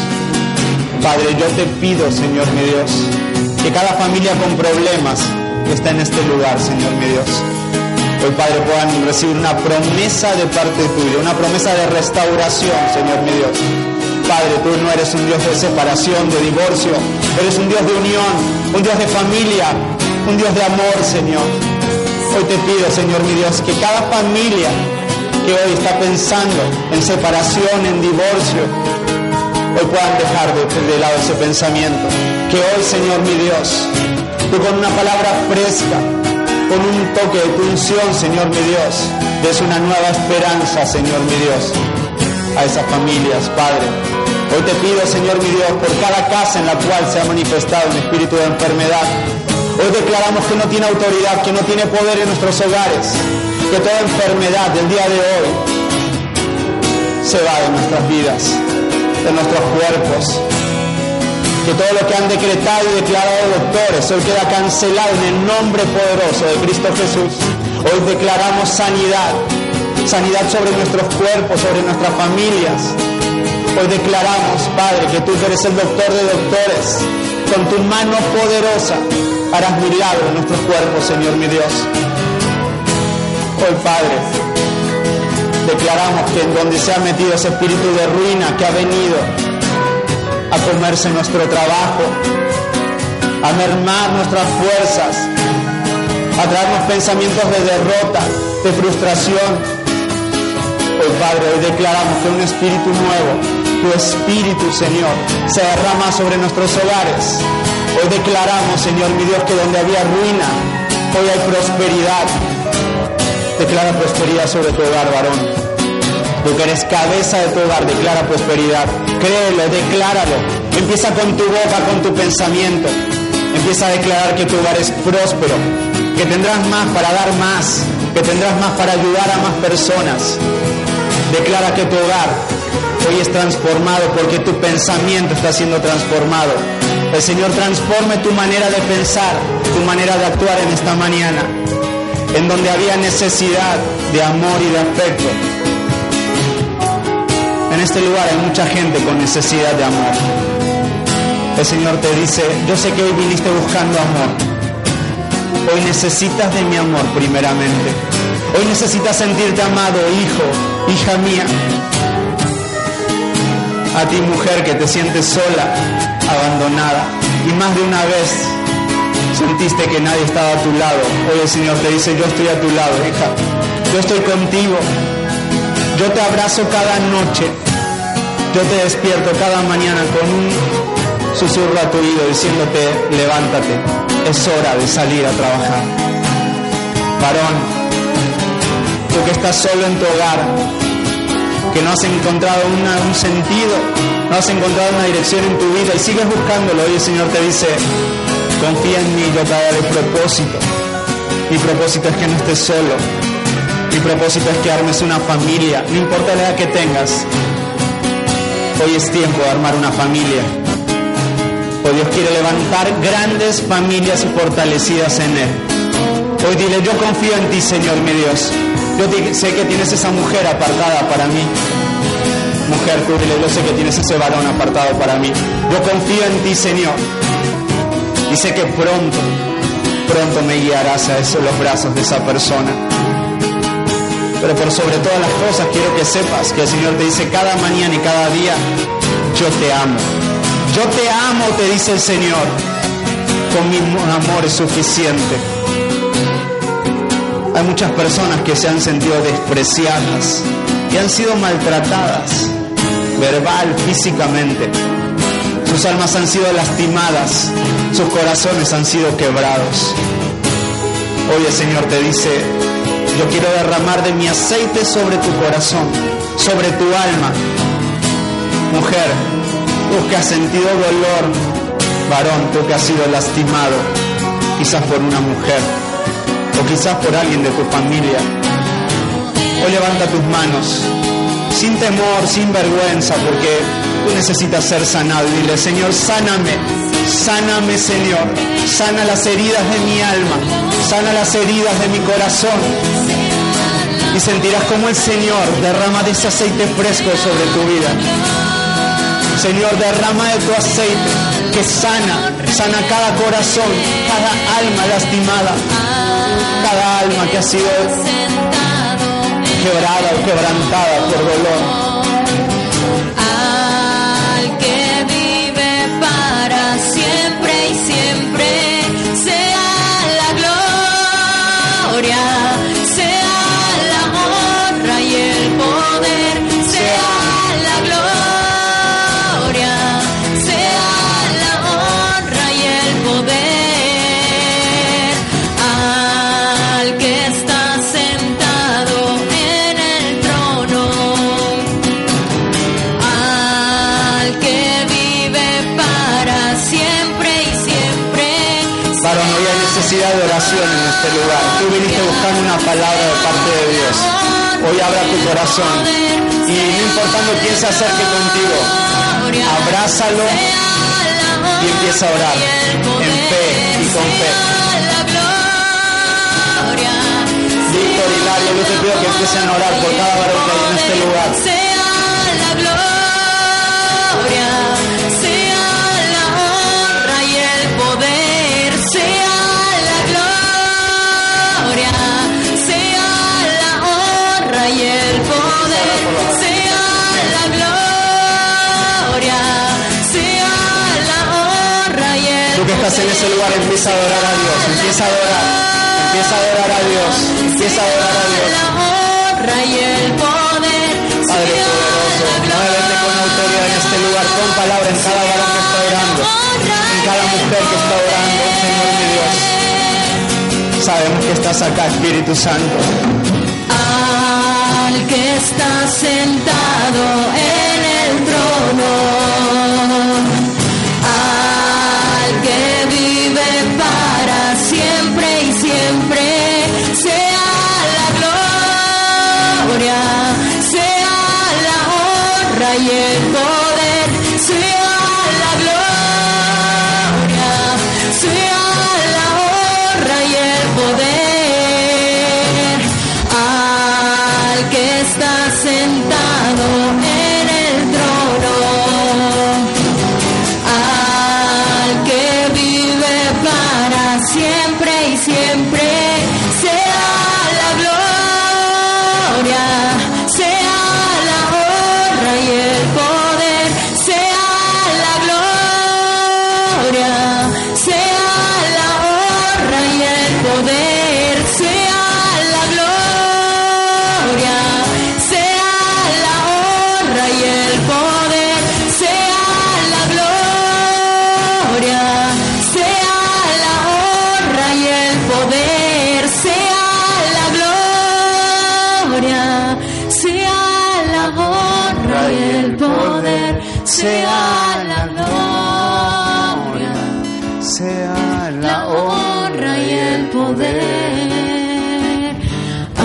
Padre, yo te pido, Señor mi Dios, que cada familia con problemas que está en este lugar, Señor mi Dios, hoy Padre puedan recibir una promesa de parte tuya, una promesa de restauración, Señor mi Dios. Padre, tú no eres un Dios de separación, de divorcio, eres un Dios de unión, un Dios de familia, un Dios de amor, Señor. Hoy te pido, Señor mi Dios, que cada familia que hoy está pensando en separación, en divorcio, hoy puedan dejar de, lado ese pensamiento. Que hoy, Señor mi Dios, tú con una palabra fresca, con un toque de tu unción, Señor mi Dios, des una nueva esperanza, Señor mi Dios, a esas familias, Padre. Hoy te pido, Señor mi Dios, por cada casa en la cual se ha manifestado un espíritu de enfermedad. Hoy declaramos que no tiene autoridad, que no tiene poder en nuestros hogares que toda enfermedad del día de hoy se va de nuestras vidas, de nuestros cuerpos. Que todo lo que han decretado y declarado doctores hoy queda cancelado en el nombre poderoso de Cristo Jesús. Hoy declaramos sanidad, sanidad sobre nuestros cuerpos, sobre nuestras familias. Hoy declaramos, Padre, que tú eres el doctor de doctores. Con tu mano poderosa harás milagros nuestros cuerpos, Señor mi Dios. Hoy, Padre, declaramos que en donde se ha metido ese espíritu de ruina que ha venido a comerse nuestro trabajo, a mermar nuestras fuerzas, a traernos pensamientos de derrota, de frustración. Hoy, Padre, hoy declaramos que un espíritu nuevo, tu espíritu, Señor, se derrama sobre nuestros hogares. Hoy declaramos, Señor, mi Dios, que donde había ruina, hoy hay prosperidad, Declara prosperidad sobre tu hogar, varón. Tú que eres cabeza de tu hogar, declara prosperidad. Créelo, decláralo. Empieza con tu boca, con tu pensamiento. Empieza a declarar que tu hogar es próspero, que tendrás más para dar más, que tendrás más para ayudar a más personas. Declara que tu hogar hoy es transformado porque tu pensamiento está siendo transformado. El Señor transforme tu manera de pensar, tu manera de actuar en esta mañana en donde había necesidad de amor y de afecto. En este lugar hay mucha gente con necesidad de amor. El Señor te dice, yo sé que hoy viniste buscando amor. Hoy necesitas de mi amor primeramente. Hoy necesitas sentirte amado, hijo, hija mía. A ti mujer que te sientes sola, abandonada. Y más de una vez sentiste que nadie estaba a tu lado, hoy el Señor te dice, yo estoy a tu lado, hija, yo estoy contigo, Yo te abrazo cada noche. Yo te despierto cada mañana con un susurro a tu oído diciéndote, levántate, es hora de salir a trabajar. Varón, tú que estás solo en tu hogar, que no has encontrado un sentido, no has encontrado una dirección en tu vida y sigues buscándolo, hoy el Señor te dice, confía en mí, yo te daré propósito. Mi propósito es que no estés solo. Mi propósito es que armes una familia, no importa la edad que tengas. Hoy es tiempo de armar una familia. Hoy Dios quiere levantar grandes familias fortalecidas en Él. Hoy dile, yo confío en ti, Señor mi Dios. Yo sé que tienes esa mujer apartada para mí. Mujer, tú dile, yo sé que tienes ese varón apartado para mí. Yo confío en ti, Señor. Y sé que pronto, pronto me guiarás a esos, los brazos de esa persona. Pero por sobre todas las cosas quiero que sepas que el Señor te dice cada mañana y cada día, yo te amo. Yo te amo, te dice el Señor. Con mi amor es suficiente. Hay muchas personas que se han sentido despreciadas y han sido maltratadas, verbal, físicamente. Sus almas han sido lastimadas, sus corazones han sido quebrados. Hoy el Señor te dice, yo quiero derramar de mi aceite sobre tu corazón, sobre tu alma. Mujer, tú que has sentido dolor, varón, tú que has sido lastimado, quizás por una mujer o quizás por alguien de tu familia. Hoy levanta tus manos, sin temor, sin vergüenza, porque tú necesitas ser sanado. Dile, Señor, sáname, sáname, Señor, sana las heridas de mi alma, sana las heridas de mi corazón. Y sentirás como el Señor derrama de ese aceite fresco sobre tu vida. Señor, derrama de tu aceite que sana, sana cada corazón, cada alma lastimada cada alma que ha sido quebrada o quebrantada por dolor. Palabra de parte de Dios. Hoy abra tu corazón y no importando quién se acerque contigo, abrázalo y empieza a orar en fe y con fe. Víctor y Lario, yo te pido que empiecen a orar por cada varón que hay en este lugar. En ese lugar, empieza a adorar a Dios, empieza a adorar, empieza a adorar a Dios, empieza a adorar a Dios. Padre poderoso, muévete con autoridad en este lugar, con palabra en cada varón que está orando, en cada mujer que está orando, Señor mi Dios. Sabemos que estás acá, Espíritu Santo. Al que está sentado en el trono sea la gloria, Sea la honra y el poder.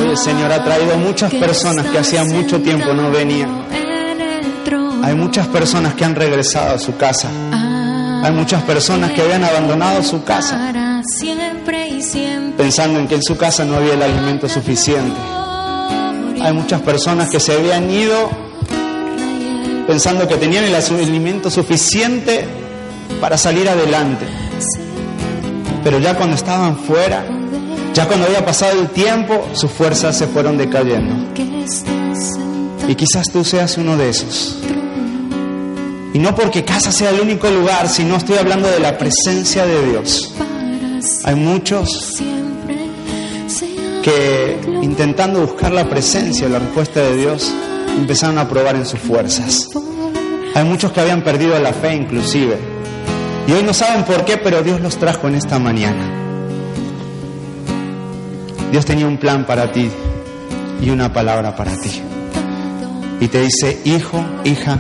El Señor ha traído muchas personas que hacía mucho tiempo no venían. Hay muchas personas que han regresado a su casa. Hay muchas personas que habían abandonado su casa pensando en que en su casa no había el alimento suficiente. Hay muchas personas que se habían ido pensando que tenían el alimento suficiente para salir adelante. Pero ya cuando estaban fuera, ya cuando había pasado el tiempo, sus fuerzas se fueron decayendo. Y quizás tú seas uno de esos. Y no porque casa sea el único lugar, sino estoy hablando de la presencia de Dios. Hay muchos que intentando buscar la presencia, la respuesta de Dios, empezaron a probar en sus fuerzas. Hay muchos que habían perdido la fe inclusive. Y hoy no saben por qué, pero Dios los trajo en esta mañana. Dios tenía un plan para ti y una palabra para ti. Y te dice, hijo, hija,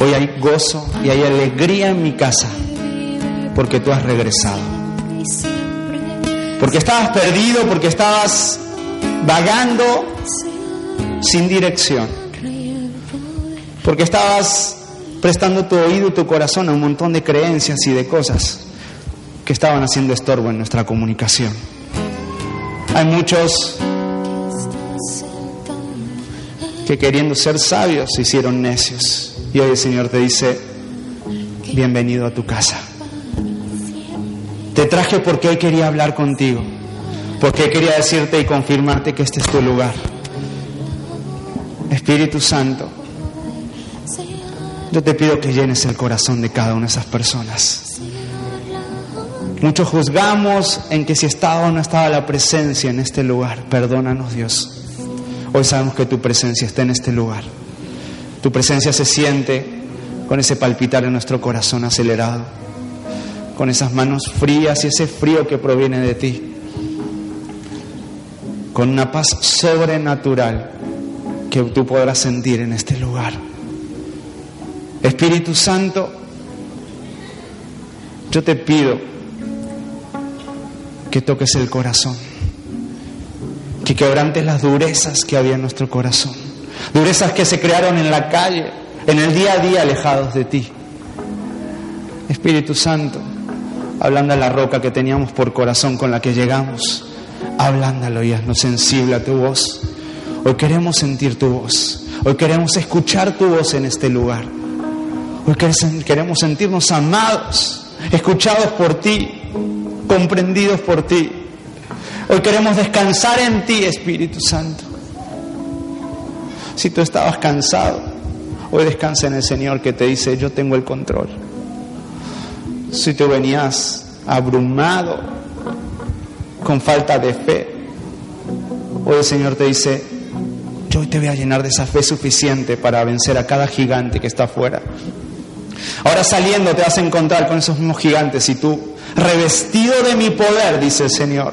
hoy hay gozo y hay alegría en mi casa porque tú has regresado. Porque estabas perdido, porque estabas vagando sin dirección. Porque estabas prestando tu oído y tu corazón a un montón de creencias y de cosas que estaban haciendo estorbo en nuestra comunicación. Hay muchos que queriendo ser sabios se hicieron necios. Y hoy el Señor te dice, bienvenido a tu casa. Te traje porque hoy quería hablar contigo, porque quería decirte y confirmarte que este es tu lugar. Espíritu Santo, yo te pido que llenes el corazón de cada una de esas personas. Muchos juzgamos en que si estaba o no estaba la presencia en este lugar. Perdónanos Dios. Hoy sabemos que tu presencia está en este lugar. Tu presencia se siente con ese palpitar en nuestro corazón acelerado, con esas manos frías y ese frío que proviene de ti, con una paz sobrenatural que tú podrás sentir en este lugar. Espíritu Santo, yo te pido que toques el corazón, que quebrantes las durezas que había en nuestro corazón, durezas que se crearon en la calle, en el día a día alejados de ti. Espíritu Santo, ablanda la roca que teníamos por corazón con la que llegamos, ablándalo y haznos sensible a tu voz. Hoy queremos sentir tu voz, hoy queremos escuchar tu voz en este lugar, hoy queremos sentirnos amados, escuchados por ti, comprendidos por ti. Hoy queremos descansar en ti, Espíritu Santo. Si tú estabas cansado, hoy descansa en el Señor que te dice, yo tengo el control. Si tú venías abrumado, con falta de fe, hoy el Señor te dice, yo hoy te voy a llenar de esa fe suficiente para vencer a cada gigante que está afuera. Ahora saliendo te vas a encontrar con esos mismos gigantes y tú, revestido de mi poder, dice el Señor,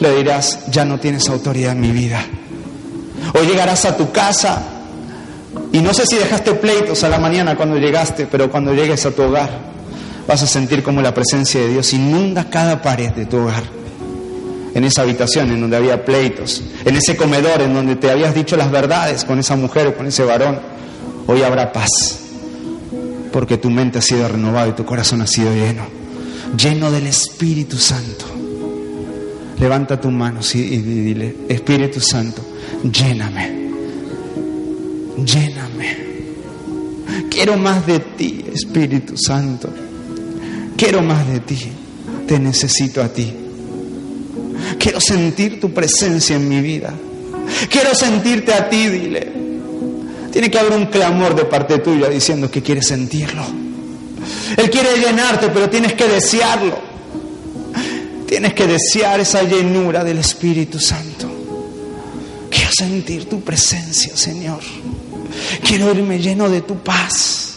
le dirás, ya no tienes autoridad en mi vida. Hoy llegarás a tu casa y no sé si dejaste pleitos a la mañana cuando llegaste, pero cuando llegues a tu hogar vas a sentir como la presencia de Dios inunda cada pared de tu hogar. En esa habitación en donde había pleitos, en ese comedor en donde te habías dicho las verdades con esa mujer o con ese varón, hoy habrá paz, porque tu mente ha sido renovada y tu corazón ha sido lleno, lleno del Espíritu Santo. Levanta tu mano y dile, Espíritu Santo, lléname, lléname. Quiero más de ti, Espíritu Santo. Quiero más de ti. Te necesito a ti. Quiero sentir tu presencia en mi vida. Quiero sentirte a ti, dile. Tiene que haber un clamor de parte tuya diciendo que quieres sentirlo. Él quiere llenarte, pero tienes que desearlo. Tienes que desear esa llenura del Espíritu Santo. Quiero sentir tu presencia, Señor. Quiero irme lleno de tu paz.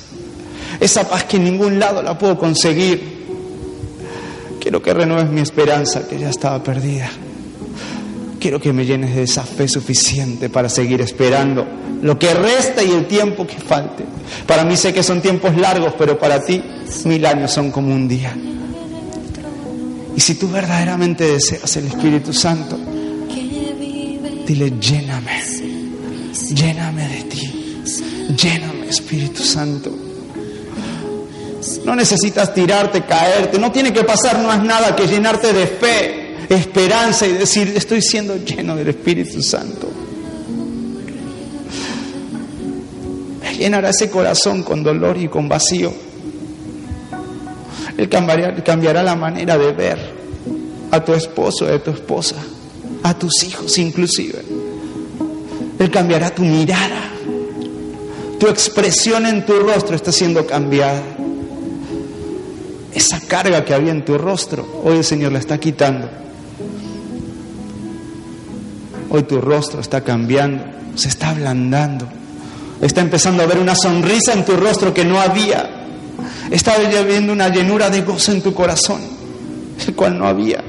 Esa paz que en ningún lado la puedo conseguir. Quiero que renueves mi esperanza que ya estaba perdida. Quiero que me llenes de esa fe suficiente para seguir esperando lo que resta y el tiempo que falte. Para mí sé que son tiempos largos, pero para ti mil años son como un día. Y si tú verdaderamente deseas el Espíritu Santo, dile, lléname, lléname de ti, lléname Espíritu Santo. No necesitas tirarte, caerte, no tiene que pasar más nada que llenarte de fe esperanza y decir, estoy siendo lleno del Espíritu Santo. Llenará ese corazón con dolor y con vacío. Él cambiará, cambiará la manera de ver a tu esposo, a tu esposa, a tus hijos inclusive. Él cambiará tu mirada. Tu expresión en tu rostro está siendo cambiada. Esa carga que había en tu rostro, hoy el Señor la está quitando. Hoy tu rostro está cambiando, se está ablandando. Está empezando a ver una sonrisa en tu rostro que no había. Está viendo una llenura de gozo en tu corazón, el cual no había.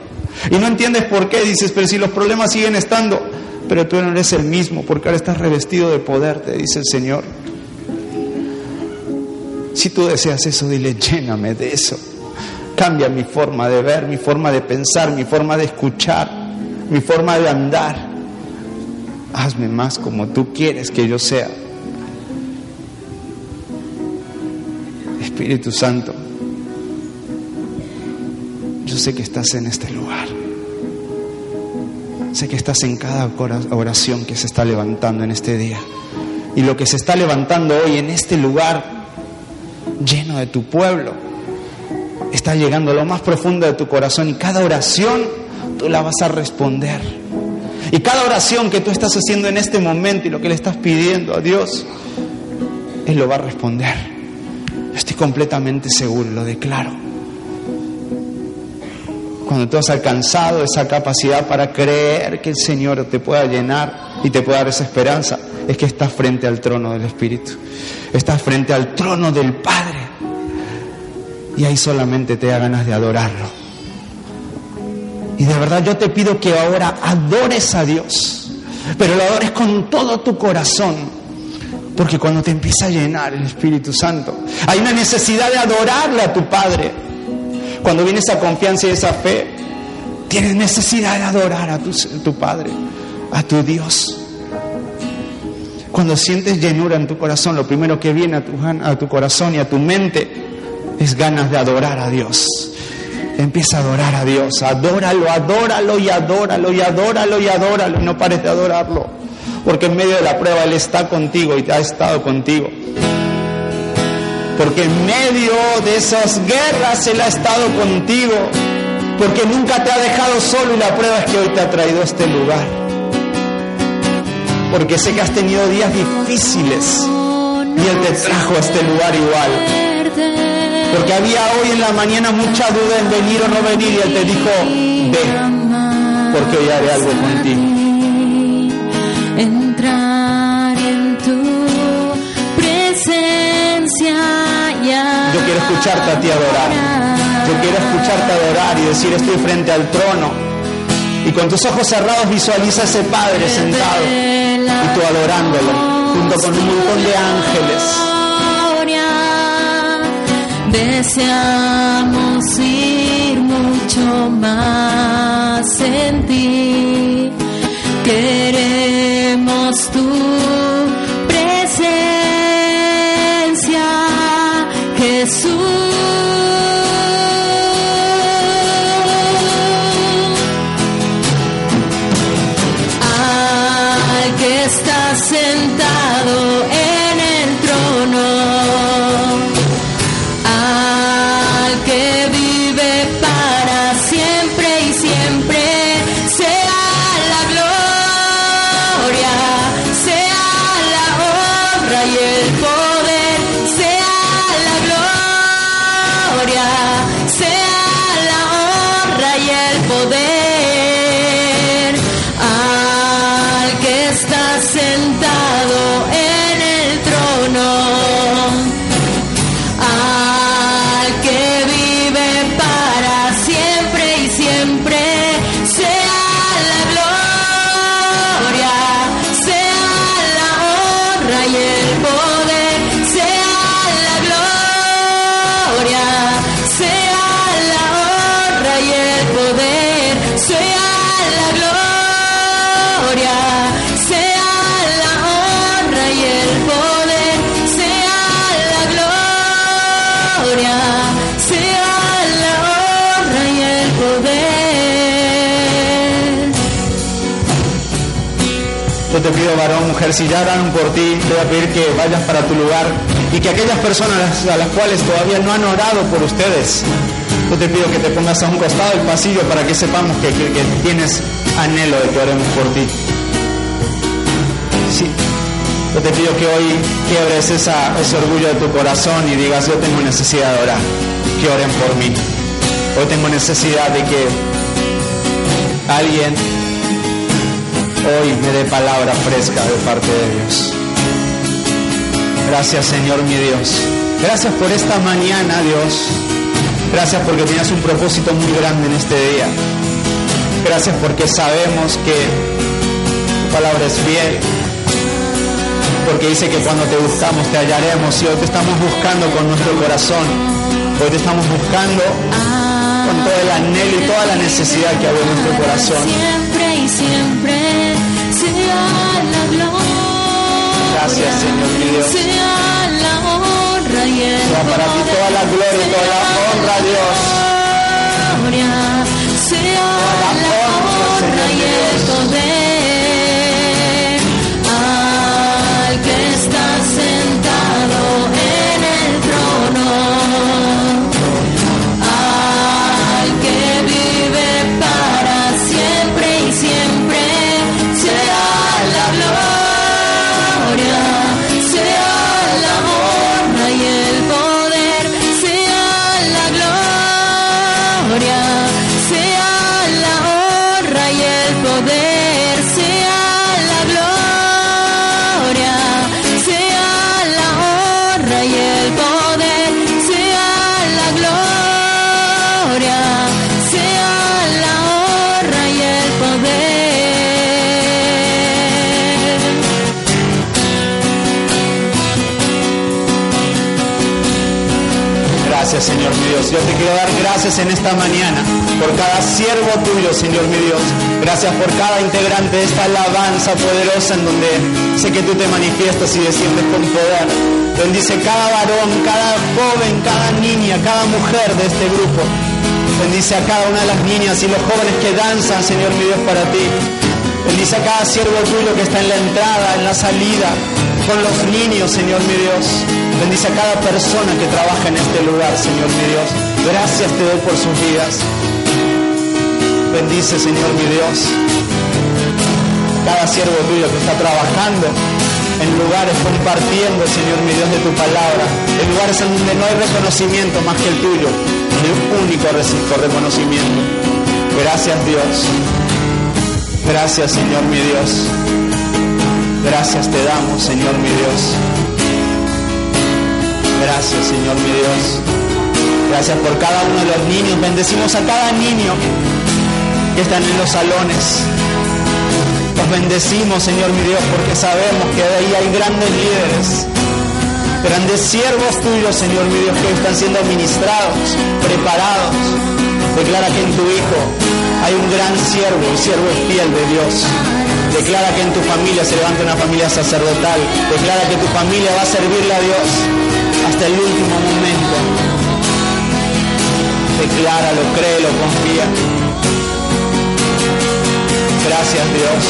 Y no entiendes por qué, dices, pero si los problemas siguen estando, pero tú no eres el mismo, porque ahora estás revestido de poder, te dice el Señor. Si tú deseas eso, dile, lléname de eso. Cambia mi forma de ver, mi forma de pensar, mi forma de escuchar, mi forma de andar hazme más como tú quieres que yo sea. Espíritu Santo, yo sé que estás en este lugar. Sé que estás en cada oración que se está levantando en este día. Y lo que se está levantando hoy en este lugar lleno de tu pueblo, está llegando a lo más profundo de tu corazón y cada oración tú la vas a responder y cada oración que tú estás haciendo en este momento y lo que le estás pidiendo a Dios, Él lo va a responder. Estoy completamente seguro, lo declaro. Cuando tú has alcanzado esa capacidad para creer que el Señor te pueda llenar y te pueda dar esa esperanza, es que estás frente al trono del Espíritu. Estás frente al trono del Padre. Y ahí solamente te da ganas de adorarlo y de verdad yo te pido que ahora adores a Dios, pero lo adores con todo tu corazón, porque cuando te empieza a llenar el Espíritu Santo, hay una necesidad de adorarle a tu Padre. Cuando viene esa confianza y esa fe, tienes necesidad de adorar a tu, Padre, a tu Dios. Cuando sientes llenura en tu corazón, lo primero que viene a tu, a tu corazón y a tu mente es ganas de adorar a Dios. Empieza a adorar a Dios, adóralo, adóralo y adóralo y adóralo y adóralo. No pares de adorarlo, porque en medio de la prueba Él está contigo y te ha estado contigo. Porque en medio de esas guerras Él ha estado contigo, porque nunca te ha dejado solo y la prueba es que hoy te ha traído a este lugar. Porque sé que has tenido días difíciles y Él te trajo a este lugar igual. Porque había hoy en la mañana mucha duda en venir o no venir y Él te dijo, ve, porque hoy haré algo contigo. Entrar en tu presencia Yo quiero escucharte a ti adorar. Yo quiero escucharte adorar y decir, estoy frente al trono. Y con tus ojos cerrados visualiza a ese Padre sentado y tú adorándolo junto con un montón de ángeles deseamos ir mucho más en ti. Queremos tu sentado Varón, mujer, si ya oraron por ti, te voy a pedir que vayas para tu lugar y que aquellas personas a las cuales todavía no han orado por ustedes, yo te pido que te pongas a un costado del pasillo para que sepamos que, que- que tienes anhelo de que oremos por ti. Sí. Yo te pido que hoy quiebres esa- ese orgullo de tu corazón y digas, yo tengo necesidad de orar, que oren por mí. Hoy tengo necesidad de que alguien hoy me dé palabra fresca de parte de Dios. Gracias Señor mi Dios. Gracias por esta mañana Dios. Gracias porque tienes un propósito muy grande en este día. Gracias porque sabemos que tu palabra es fiel. Porque dice que cuando te buscamos te hallaremos y hoy te estamos buscando con nuestro corazón. Hoy te estamos buscando con todo el anhelo y toda la necesidad que hay en nuestro corazón. Gracias, Señor, Dios. Sea la honra y el Sea para ti toda la gloria y toda la honra, Dios. Sea la honra, y el poder Yo te quiero dar gracias en esta mañana por cada siervo tuyo, Señor mi Dios. Gracias por cada integrante de esta alabanza poderosa en donde sé que tú te manifiestas y desciendes con poder. Bendice cada varón, cada joven, cada niña, cada mujer de este grupo. Bendice a cada una de las niñas y los jóvenes que danzan, Señor mi Dios, para ti. Bendice a cada siervo tuyo que está en la entrada, en la salida, con los niños, Señor mi Dios. Bendice a cada persona que trabaja en este lugar, Señor mi Dios. Gracias te doy por sus vidas. Bendice, Señor mi Dios, cada siervo tuyo que está trabajando en lugares compartiendo, Señor mi Dios, de tu palabra, en lugares donde no hay reconocimiento más que el tuyo, el único reconocimiento. Gracias Dios. Gracias Señor mi Dios. Gracias te damos, Señor mi Dios. Gracias, Señor mi Dios. Gracias por cada uno de los niños. Bendecimos a cada niño que están en los salones. Los bendecimos, Señor mi Dios, porque sabemos que de ahí hay grandes líderes, grandes siervos tuyos, Señor mi Dios, que están siendo ministrados, preparados. Declara que en tu Hijo hay un gran siervo, el siervo fiel de Dios. Declara que en tu familia se levanta una familia sacerdotal. Declara que tu familia va a servirle a Dios hasta el último momento. Decláralo, créelo, confía. Gracias Dios.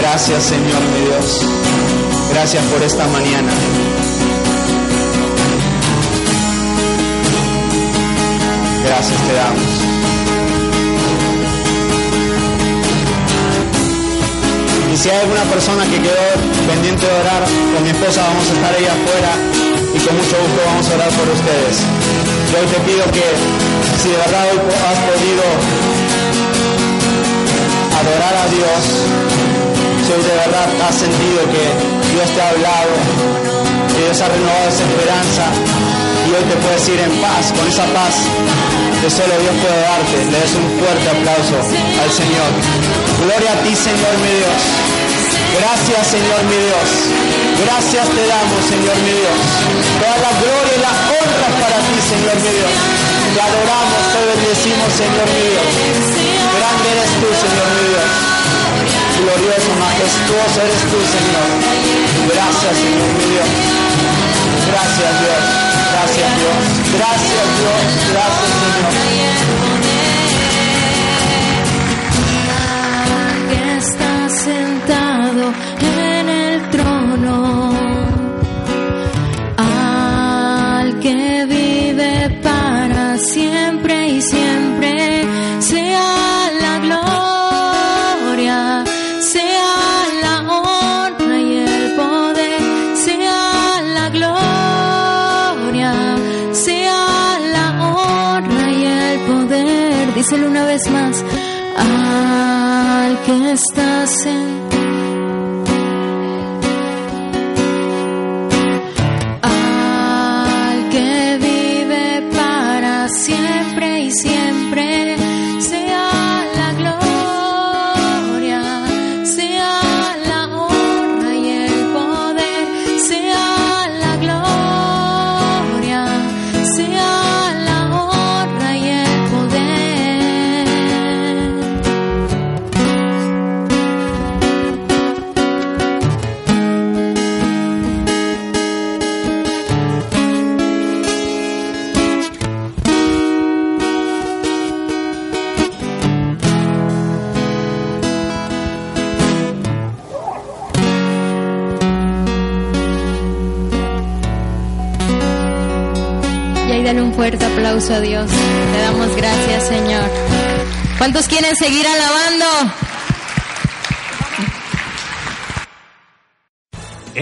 Gracias Señor mi Dios. Gracias por esta mañana. Gracias te damos. Si hay alguna persona que quedó pendiente de orar, con mi esposa vamos a estar ahí afuera y con mucho gusto vamos a orar por ustedes. Yo hoy te pido que si de verdad hoy has podido adorar a Dios, si hoy de verdad has sentido que Dios te ha hablado, que Dios ha renovado esa esperanza y hoy te puedes ir en paz, con esa paz que solo Dios puede darte, le des un fuerte aplauso al Señor. Gloria a ti, Señor mi Dios. Gracias, Señor mi Dios. Gracias te damos, Señor mi Dios. Toda la gloria y la honra para ti, Señor mi Dios. Te adoramos, te bendecimos, Señor mi Dios. Grande eres tú, Señor mi Dios. Glorioso, majestuoso eres tú, Señor. Gracias, Señor mi Dios. Gracias, Dios. Gracias, Dios. Gracias, Dios. Gracias, Señor. Al que está sentado. Aplauso Dios. Le damos gracias, Señor. ¿Cuántos quieren seguir alabando?